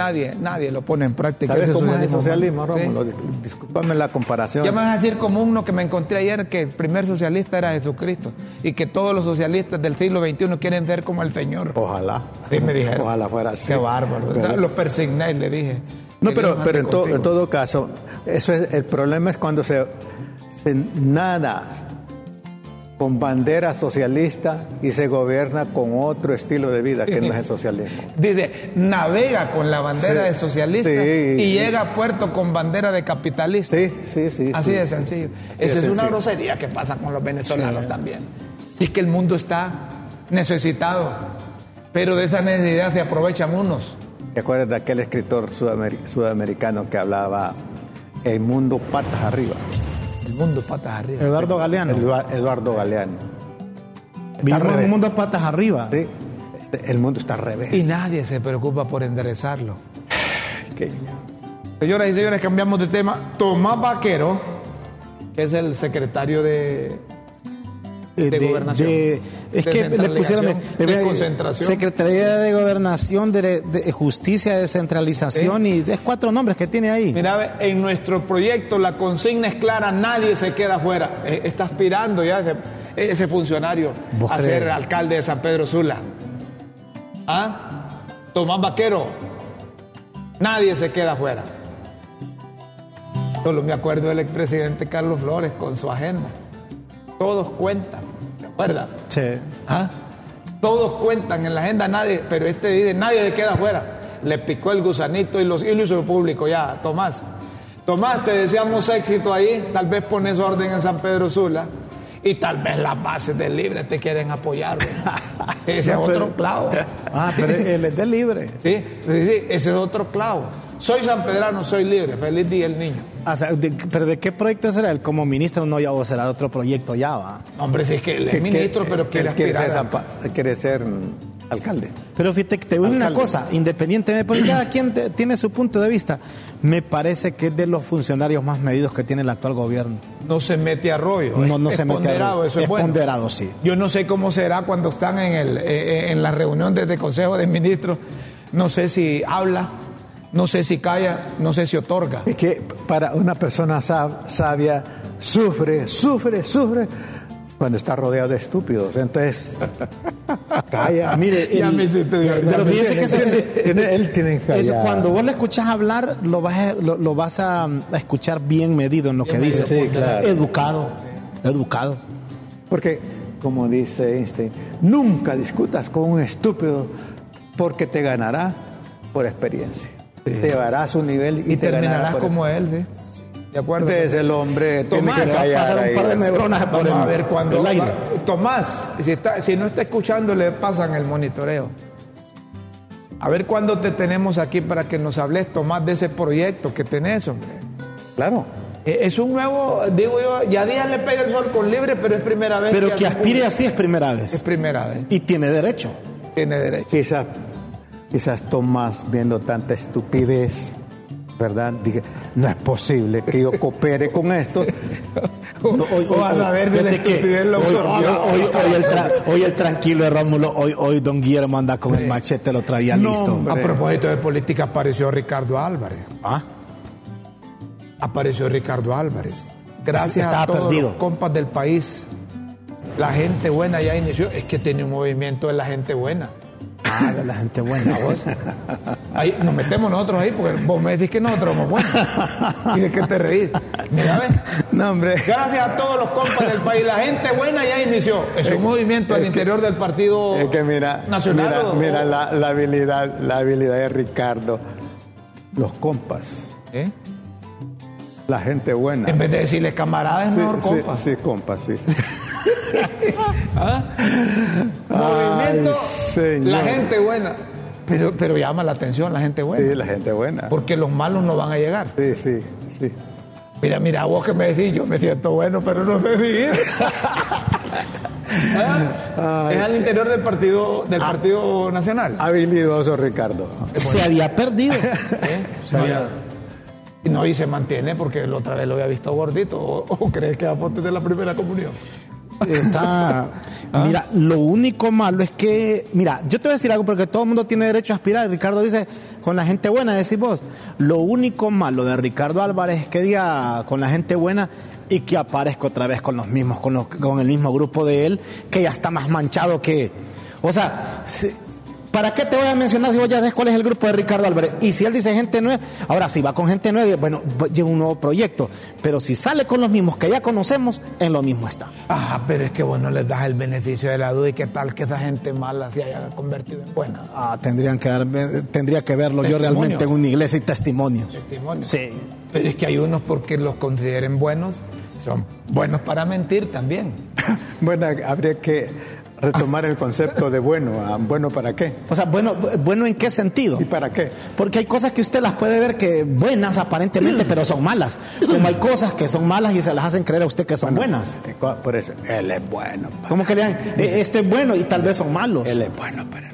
Nadie, nadie lo pone en práctica. ¿Sabes ese cómo es el socialismo. Rómulo? Sí. Discúlpame la comparación. Ya me vas a decir como uno que me encontré ayer que el primer socialista era Jesucristo y que todos los socialistas del siglo XXI quieren ser como el Señor. Ojalá. Sí, me dijeron. Ojalá fuera así. Qué bárbaro. Pero- Los persigné y le dije. no, pero, pero en, to- en todo caso, eso es, el problema es cuando se, se nada con bandera socialista y se gobierna con otro estilo de vida que no es el *laughs* socialismo. Dice, navega con la bandera Sí. de socialista Sí, y llega a puerto con bandera de capitalista. Sí, sí, sí. Así sí. de sencillo. Así Esa de es una grosería que pasa con los venezolanos también. Es que el mundo está necesitado, pero de esa necesidad se aprovechan unos ¿Te acuerdas de aquel escritor sudamericano que hablaba El mundo patas arriba? El mundo patas arriba. Eduardo Galeano. Eduardo Galeano. Vivimos en un mundo patas arriba. Sí. Este, el mundo está al revés. Y nadie se preocupa por enderezarlo. *sighs* Señoras y señores, cambiamos de tema. Tomás Vaquero, que es el secretario de de, gobernación. es que le pusieron de concentración. Secretaría de Gobernación, de, Justicia, Descentralización y es cuatro nombres que tiene ahí. Mira, en nuestro proyecto la consigna es clara, nadie se queda afuera. Eh, está aspirando ya ese, funcionario a ser alcalde de San Pedro Sula. ¿Ah? Tomás Vaquero, nadie se queda afuera. Solo me acuerdo del expresidente Carlos Flores con su agenda. Todos cuentan. ¿verdad? Sí. ¿Ah? Todos cuentan en la agenda, nadie, pero este dice, nadie queda afuera. Le picó el gusanito y, los, y lo hizo público ya, Tomás. Tomás, te deseamos éxito ahí, tal vez pones orden en San Pedro Sula y tal vez las bases del libre te quieren apoyar. *laughs* ese es otro clavo. Ah, pero *laughs* él es del libre. Sí, ese es otro clavo. Soy San Pedrano, soy libre. Feliz día el niño. ¿Pero de qué proyecto será él? Como ministro no ya o será de otro proyecto ya va. Hombre, si es que él es ministro, pero quiere, quiere ser, quiere ser alcalde. Pero fíjate, te voy una cosa, independientemente, porque cada quien tiene su punto de vista. Me parece que es de los funcionarios más medidos que tiene el actual gobierno. No se mete a rollo. No, no se mete a rollo. Eso es, ponderado, sí. Yo no sé cómo será cuando están en, el, eh, eh, en la reunión desde el Consejo de Ministros. No sé si habla no sé si calla, no sé si otorga. Es que para una persona sabia sufre, sufre, sufre cuando está rodeado de estúpidos. Entonces, *laughs* calla. Mire, ya me pero fíjese que él tiene que cuando vos le escuchás hablar, lo vas, a, lo, vas a, escuchar bien medido en lo que dice. Educado, educado. Porque, como dice Einstein, nunca discutas con un estúpido porque te ganará por experiencia. Te llevará a su nivel y, terminarás como él, ¿sí? ¿De acuerdo? es el hombre Tomás, tiene que callar pasar un par de neuronas por el, a ver cuando Tomás, si, está, si no está escuchando, le pasan el monitoreo. A ver cuándo te tenemos aquí para que nos hables, Tomás, de ese proyecto que tenés, hombre. Claro. Eh, es un nuevo, digo yo, ya día le pega el sol con libre, pero es primera vez. Pero que, aspire así es primera vez. Es primera vez. Y tiene derecho. Tiene derecho. Quizás quizás Tomás viendo tanta estupidez, ¿verdad? Dije, no es posible que yo coopere con esto. *laughs* hoy, a ver hoy, el tranquilo de Rómulo, hoy, hoy don Guillermo anda con el machete, lo traía listo. A propósito de política, apareció Ricardo Álvarez. ¿Ah? Apareció Ricardo Álvarez. Gracias a todos los compas del país. La gente buena ya inició. Es que tiene un movimiento de la gente buena. Ah, de la gente buena, vos. Ahí nos metemos nosotros ahí, porque vos me decís que nosotros somos buenos. ¿Y de qué te reís? Mira, ¿ves? No, hombre. Gracias a todos los compas del país. La gente buena ya inició. Es un movimiento al interior del Partido es que mira, Nacional. Mira, la, habilidad, la habilidad de Ricardo. Los compas. ¿Eh? La gente buena. En vez de decirle camaradas, es mejor compas. Sí, compas, sí. *laughs* ¿Ah? Movimiento, la gente buena. Pero, pero llama la atención la gente buena. Sí, la gente buena. Porque los malos no van a llegar. Sí, sí, sí. Mira, mira, vos que me decís, yo me siento bueno, pero no sé si *laughs* ¿Ah? es al interior del partido del ah. partido nacional. Habilidoso Ricardo. Se había perdido. *laughs* ¿Eh? Se había... No, y se mantiene porque la otra vez lo había visto gordito. ¿O, crees que a de la primera comunión? Está. Mira, lo único malo es que. Mira, yo te voy a decir algo porque todo el mundo tiene derecho a aspirar. Ricardo dice, con la gente buena, decís vos. Lo único malo de Ricardo Álvarez es que diga con la gente buena y que aparezca otra vez con los mismos, con, con el mismo grupo de él, que ya está más manchado que. O sea, ¿Para qué te voy a mencionar si vos ya sabes cuál es el grupo de Ricardo Álvarez? Y si él dice gente nueva, ahora si va con gente nueva, bueno, lleva un nuevo proyecto. Pero si sale con los mismos que ya conocemos, en lo mismo está. Ah, pero es que bueno, les das el beneficio de la duda y qué tal que esa gente mala se haya convertido en buena. Ah, tendrían que dar, tendría que verlo yo realmente en una iglesia y testimonios. Testimonios. Sí. Pero es que hay unos porque los consideren buenos, son buenos para mentir también. *laughs* bueno, habría que retomar el concepto de bueno. ¿Bueno para qué? O sea, bueno, bueno en qué sentido? ¿Y para qué? Porque hay cosas que usted las puede ver que buenas aparentemente, pero son malas. Como hay cosas que son malas y se las hacen creer a usted que son buenas. Eh, por eso, él es bueno. ¿Cómo que le dan? Eh, esto es bueno y tal vez son malos. Él es bueno para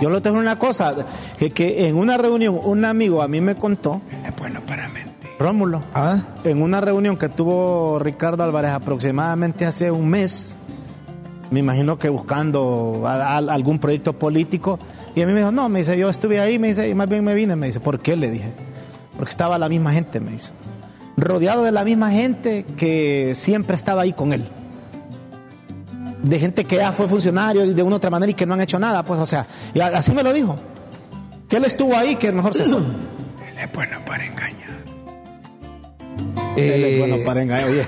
yo lo tengo una cosa, que, que, en una reunión un amigo a mí me contó. Es bueno para mentir. Rómulo. ¿Ah? En una reunión que tuvo Ricardo Álvarez aproximadamente hace un mes, me imagino que buscando algún proyecto político, y a mí me dijo, no, me dice, yo estuve ahí, me dice, y más bien me vine, me dice, ¿por qué? Le dije, porque estaba la misma gente, me dice, rodeado de la misma gente que siempre estaba ahí con él de gente que ya fue funcionario de una u otra manera y que no han hecho nada, pues, o sea, y así me lo dijo. Que él estuvo ahí, que mejor se fue. *clears throat* Él es bueno para engañar. Es bueno eh, para engañar. Oye.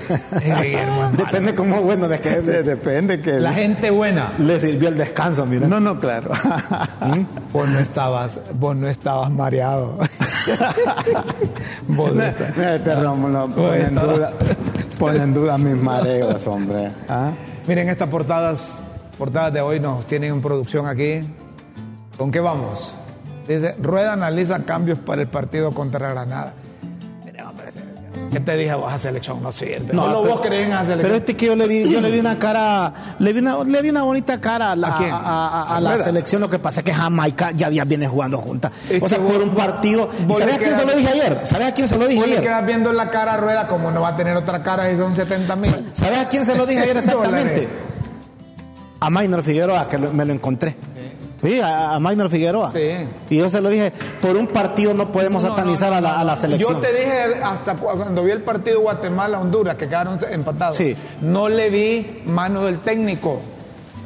*laughs* depende cómo bueno de que depende que la gente buena le sirvió el descanso, mira. No, no, claro. ¿Mm? vos no estabas, vos no estabas mareado. *laughs* vos no, no, pon en duda, pon en duda mis mareos, hombre. ¿Ah? Miren estas portadas, portadas de hoy nos tienen en producción aquí. ¿Con qué vamos? Dice, Rueda analiza cambios para el partido contra Granada. ¿Qué te dije vos a selección? No sirve. No, no vos crees en esa selección. Pero este que yo le vi, yo le vi una cara, le vi una, le vi una bonita cara a la, ¿A, la selección. Lo que pasa es que Jamaica ya, ya viene jugando juntas. o sea, por un partido. ¿Sabes a quién se lo dije ayer? ¿Sabes a quién se lo dije ayer? quedas viendo la cara a Rueda como no va a tener otra cara y son 70 mil. ¿Sabes a quién se lo dije ayer *laughs* exactamente? a Maynor Figueroa, que me lo encontré. Sí, a, a Figueroa. Sí. Y yo se lo dije, por un partido no podemos satanizar a, la, selección. Yo te dije hasta cuando vi el partido Guatemala-Honduras, que quedaron empatados. Sí. No le vi mano del técnico.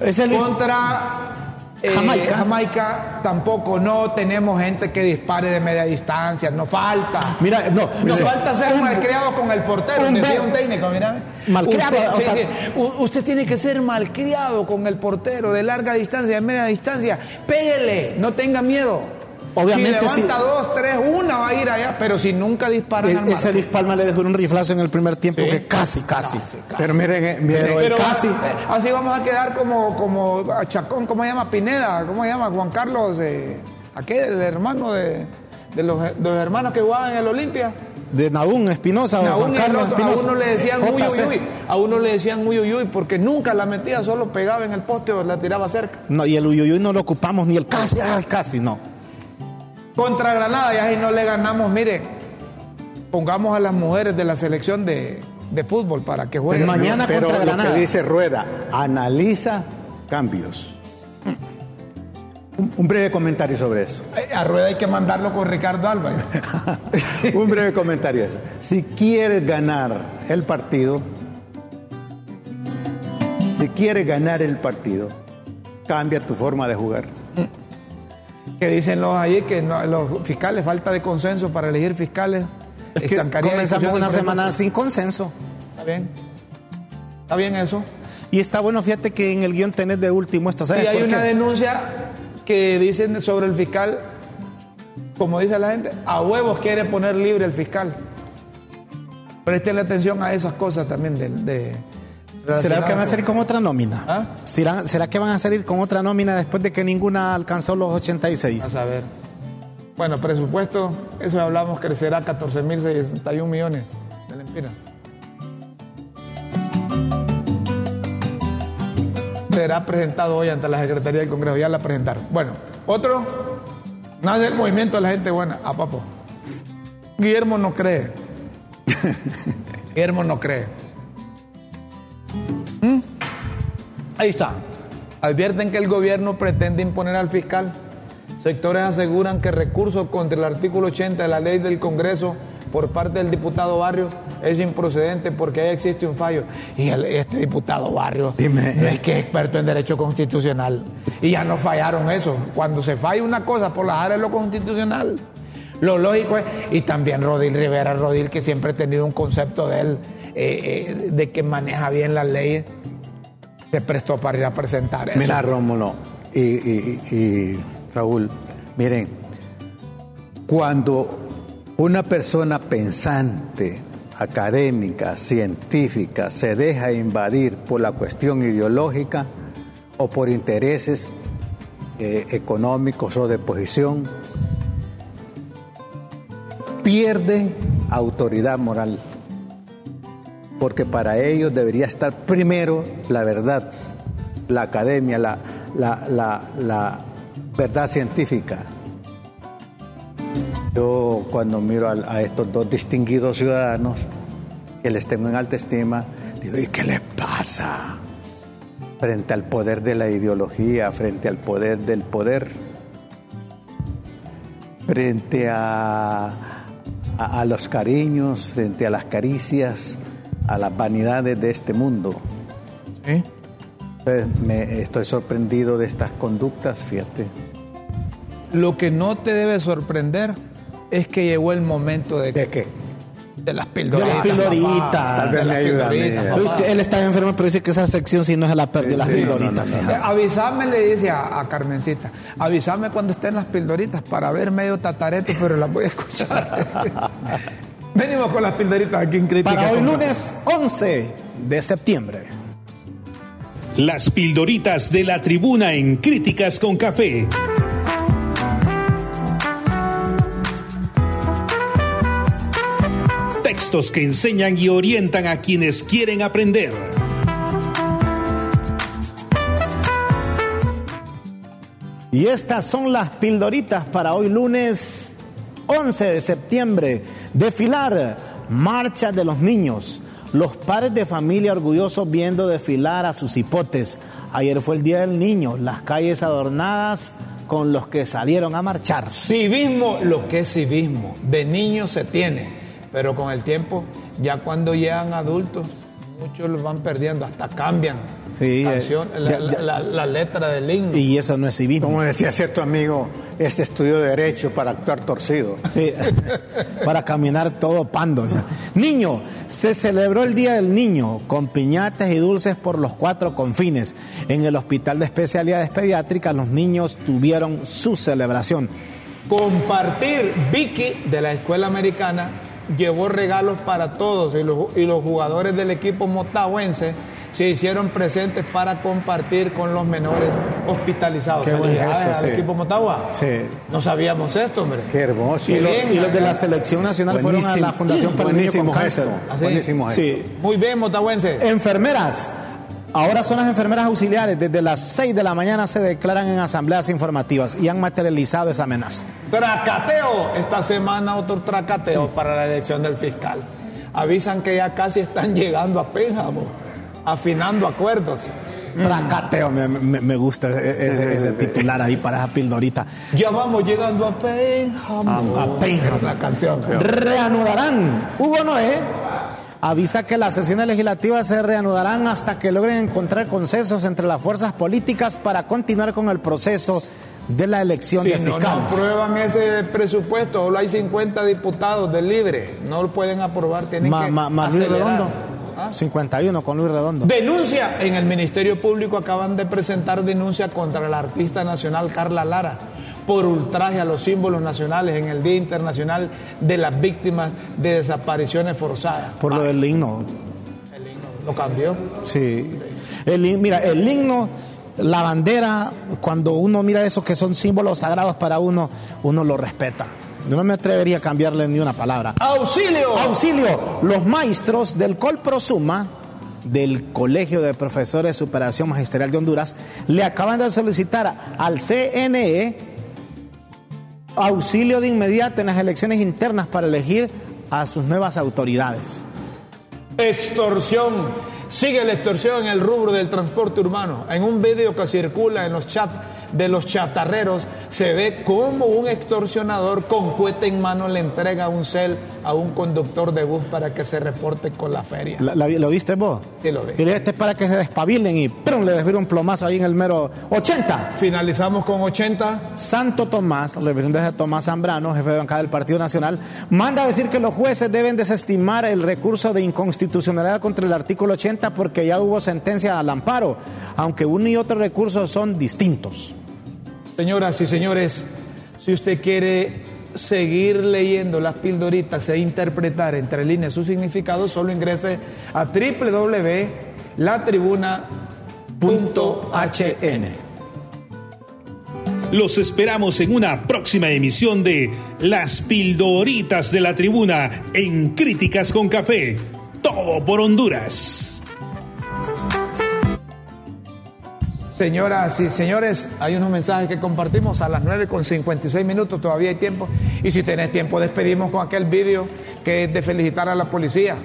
Es el... Contra eh, Jamaica. Jamaica tampoco, no tenemos gente que dispare de media distancia, no falta. Mira, no, nos falta ser malcriado con el portero, un, decía un técnico, mira. Malcriado, usted, usted tiene que ser malcriado con el portero de larga distancia, de media distancia. Pégale, no tenga miedo. Obviamente, si levanta dos, tres, una va a ir allá, pero si nunca dispara e, Ese Luis Palma le dejó un riflazo en el primer tiempo que casi, casi, Pero miren, eh, miren casi. Eh, así vamos a quedar como, como Chacón, ¿cómo se llama? Pineda, ¿cómo se llama? Juan Carlos, eh, aquel, el hermano de, de, los, de los hermanos que jugaban en el Olimpia de Nahún Espinosa o Juan Carlos Espinosa. A uno le decían uy, uy, uy, a uno le decían uy, uy, uy, porque nunca la metía, solo pegaba en el poste o la tiraba cerca. No, y el uy, uy, uy no lo ocupamos ni el casi, casi, no. Contra Granada, y ahí no le ganamos, mire, pongamos a las mujeres de la selección de, fútbol para que jueguen. Mañana Pero contra Granada. Lo que dice Rueda, analiza cambios. Un, breve comentario sobre eso. Eh, a Rueda hay que mandarlo con Ricardo Álvarez. *laughs* un breve comentario eso. Si quieres ganar el partido, si quieres ganar el partido, cambia tu forma de jugar. Mm que dicen los ahí que los fiscales, falta de consenso para elegir fiscales. Es que comenzamos una semana sin consenso. Está bien. Está bien eso. Y está bueno, fíjate que en el guion tenés de último esto. ¿sabes y hay una denuncia que dicen sobre el fiscal, como dice la gente, a huevos quiere poner libre el fiscal. Presten atención a esas cosas también de ¿Será que van a salir con otra nómina? ¿Ah? ¿Será, ¿Será, que van a salir con otra nómina después de que ninguna alcanzó los 86? A ver. Bueno, presupuesto, eso hablamos, crecerá 14.061 millones de lempiras. Será presentado hoy ante la Secretaría del Congreso, ya la presentaron. Bueno, otro, nada del movimiento de la gente buena, a papo. Guillermo no cree. *laughs* Guillermo no cree. ¿Mm? Ahí está. Advierten que el gobierno pretende imponer al fiscal. Sectores aseguran que recursos contra el artículo 80 de la ley del Congreso por parte del diputado Barrio es improcedente porque ahí existe un fallo. Y este diputado Barrio es que es experto en derecho constitucional. Y ya no fallaron eso. Cuando se falla una cosa por las áreas de lo constitucional, lo lógico es, y también Rodil Rivera, Rodil que siempre he tenido un concepto de él eh, eh, de que maneja bien las leyes, se prestó para ir a presentar eso. Mira, Rómulo y, y Raúl, miren, cuando una persona pensante académica, científica, se deja invadir por la cuestión ideológica o por intereses eh, económicos o de posición, pierde autoridad moral. Porque para ellos debería estar primero la verdad, la academia, la, la verdad científica. Yo cuando miro a, estos dos distinguidos ciudadanos, que les tengo en alta estima, digo, ¿y qué les pasa? Frente al poder de la ideología, frente al poder del poder, frente a, a, los cariños, frente a las caricias, a las vanidades de este mundo. me estoy sorprendido de estas conductas, fíjate. Lo que no te debe sorprender es que llegó el momento de... ¿De qué? De las pildoritas. De las pildoritas. él está enfermo, pero dice que esa sección si no es la perdió las pildoritas. avísame, le dice a, Carmencita, avísame cuando estén las pildoritas para ver medio tatareto, pero las voy a escuchar. *laughs* Venimos con las pildoritas aquí en Crítica. Para hoy lunes 11 de septiembre. Las pildoritas de la tribuna en Críticas con Café. Textos que enseñan y orientan a quienes quieren aprender. Y estas son las pildoritas para hoy lunes 11 de septiembre. Desfilar, marcha de los niños. Los padres de familia orgullosos viendo desfilar a sus hipotes. Ayer fue el Día del Niño, las calles adornadas con los que salieron a marchar. Civismo, lo que es civismo, de niño se tiene pero con el tiempo, ya cuando llegan adultos, muchos los van perdiendo, hasta cambian sí, eh, la, letra del himno. Y eso no es civismo. Como decía cierto amigo, este estudio de derecho para actuar torcido. Sí, *laughs* para caminar todo pando. Niño, se celebró el Día del Niño con piñatas y dulces por los cuatro confines. En el Hospital de Especialidades Pediátricas los niños tuvieron su celebración. Compartir Vicky de la Escuela Americana llevó regalos para todos y los, jugadores del equipo motahuense se hicieron presentes para compartir con los menores hospitalizados. Qué buen gesto, equipo Motagua. Sí. No sabíamos esto, hombre. Qué hermoso. Y, los de la selección nacional fueron a la Fundación para el Niño con Cáncer. Buenísimo sí. Muy bien, motahuense. Enfermeras Ahora son las enfermeras auxiliares. Desde las 6 de la mañana se declaran en asambleas informativas y han materializado esa amenaza. Tracateo. Esta semana otro tracateo para la elección del fiscal. Avisan que ya casi están *laughs* llegando a Pénjamo, afinando acuerdos. Tracateo, me, gusta *laughs* ese, titular ahí para esa pildorita. Ya vamos llegando a Pénjamo. A Pénjamo. La canción. Reanudarán. Hugo Noé avisa que las sesiones legislativas se reanudarán hasta que logren encontrar consensos entre las fuerzas políticas para continuar con el proceso de la elección de fiscales. no aprueban ese presupuesto, solo hay 50 diputados del Libre, no lo pueden aprobar, tienen que más Luis Redondo. 51 ¿Ah? con Luis Redondo. Denuncia en el Ministerio Público acaban de presentar denuncia contra la artista nacional Carla Lara por ultraje a los símbolos nacionales en el Día Internacional de las Víctimas de Desapariciones Forzadas. Por lo del himno. El himno lo cambió. Sí. El, mira, el himno, la bandera, cuando uno mira esos que son símbolos sagrados para uno, uno lo respeta. Yo no me atrevería a cambiarle ni una palabra. ¡Auxilio! ¡Auxilio! Los maestros del Colprosuma del Colegio de Profesores de Superación Magisterial de Honduras le acaban de solicitar al CNE auxilio de inmediato en las elecciones internas para elegir a sus nuevas autoridades. Extorsión. Sigue la extorsión en el rubro del transporte urbano. En un video que circula en los chats de los chatarreros, se ve como un extorsionador con cuete en mano le entrega un cel a un conductor de bus para que se reporte con la feria. ¿Lo viste vos? Sí, lo vi. Y le este para que se despabilen y ¡prum! le desvira un plomazo ahí en el mero 80. Finalizamos con 80. Santo Tomás, representante de Tomás Zambrano, jefe de bancada del Partido Nacional, manda a decir que los jueces deben desestimar el recurso de inconstitucionalidad contra el artículo 80 porque ya hubo sentencia al amparo, aunque uno y otro recurso son distintos. Señoras y señores, si usted quiere seguir leyendo las pildoritas e interpretar entre líneas su significado, solo ingrese a www.latribuna.hn. Los esperamos en una próxima emisión de Las Pildoritas de la Tribuna en Críticas con Café. Todo por Honduras. Señoras y señores, hay unos mensajes que compartimos a las 9 con 56 minutos, todavía hay tiempo. Y si tenés tiempo, despedimos con aquel vídeo que es de felicitar a la policía,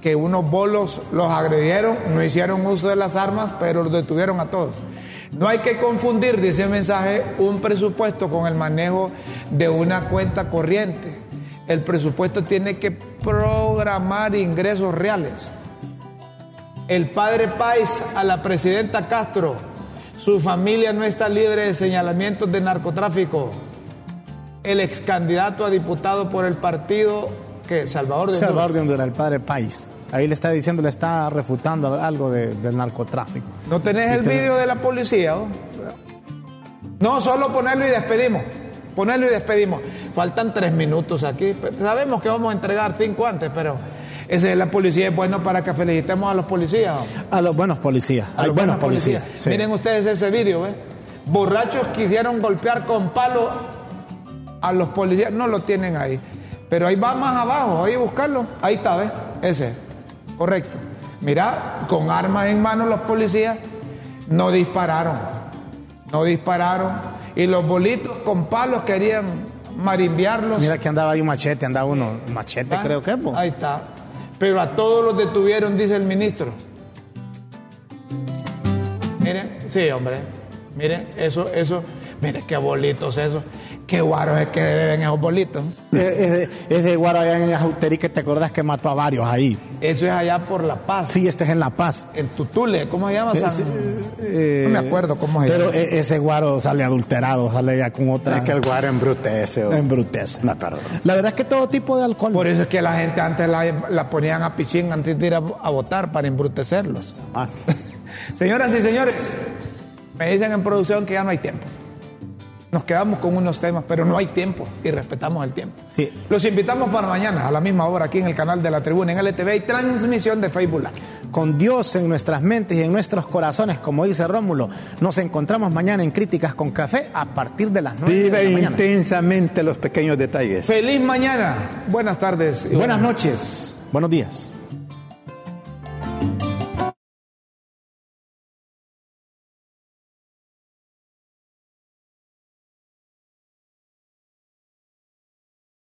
que unos bolos los agredieron, no hicieron uso de las armas, pero los detuvieron a todos. No hay que confundir, dice el mensaje, un presupuesto con el manejo de una cuenta corriente. El presupuesto tiene que programar ingresos reales. El padre Pais a la presidenta Castro, su familia no está libre de señalamientos de narcotráfico. El ex candidato a diputado por el partido que Salvador de Salvador de Honduras, el padre Pais. Ahí le está diciendo, le está refutando algo del narcotráfico. ¿No tenés el vídeo de la policía? No, solo ponerlo y despedimos. Ponerlo y despedimos. Faltan tres minutos aquí. Sabemos que vamos a entregar cinco antes, pero ese de la policía es bueno para que felicitemos a los policías. A los buenos policías. A los buenos policías. Miren ustedes ese vídeo, ¿ves? Borrachos quisieron golpear con palo a los policías. No lo tienen ahí. Pero ahí va más abajo, ahí buscarlo. Ahí está, ¿ves? Ese. Correcto. Mira, con armas en mano los policías no dispararon. No dispararon. Y los bolitos con palos querían marimbiarlos. Mira que andaba ahí un machete, andaba uno. Machete, ah, creo que es. Ahí está. Pero a todos los detuvieron, dice el ministro. Miren, sí, hombre. Miren, eso, eso. Miren qué bolitos eso. Qué guaro es que deben esos bolitos. Es, de, guaro allá en Ajuterí que te acordás que mató a varios ahí. Eso es allá por La Paz. Sí, este es en La Paz. En Tutule, ¿cómo se llama? Eh, no me acuerdo cómo se llama. Pero e, ese guaro sale adulterado, sale ya con otra. Es que el guaro embrutece. O... Embrutece. No, perdón. La verdad es que todo tipo de alcohol. Por eso es que la gente antes la, ponían a pichín antes de ir a, votar para embrutecerlos. Ah. *laughs* Señoras y señores, me dicen en producción que ya no hay tiempo. Nos quedamos con unos temas, pero no hay tiempo y respetamos el tiempo. Sí. Los invitamos para mañana a la misma hora aquí en el canal de la Tribuna en LTV y transmisión de Facebook Con Dios en nuestras mentes y en nuestros corazones, como dice Rómulo, nos encontramos mañana en Críticas con Café a partir de las 9 de la mañana. intensamente los pequeños detalles. Feliz mañana. Buenas tardes. buenas noches. Buenos días.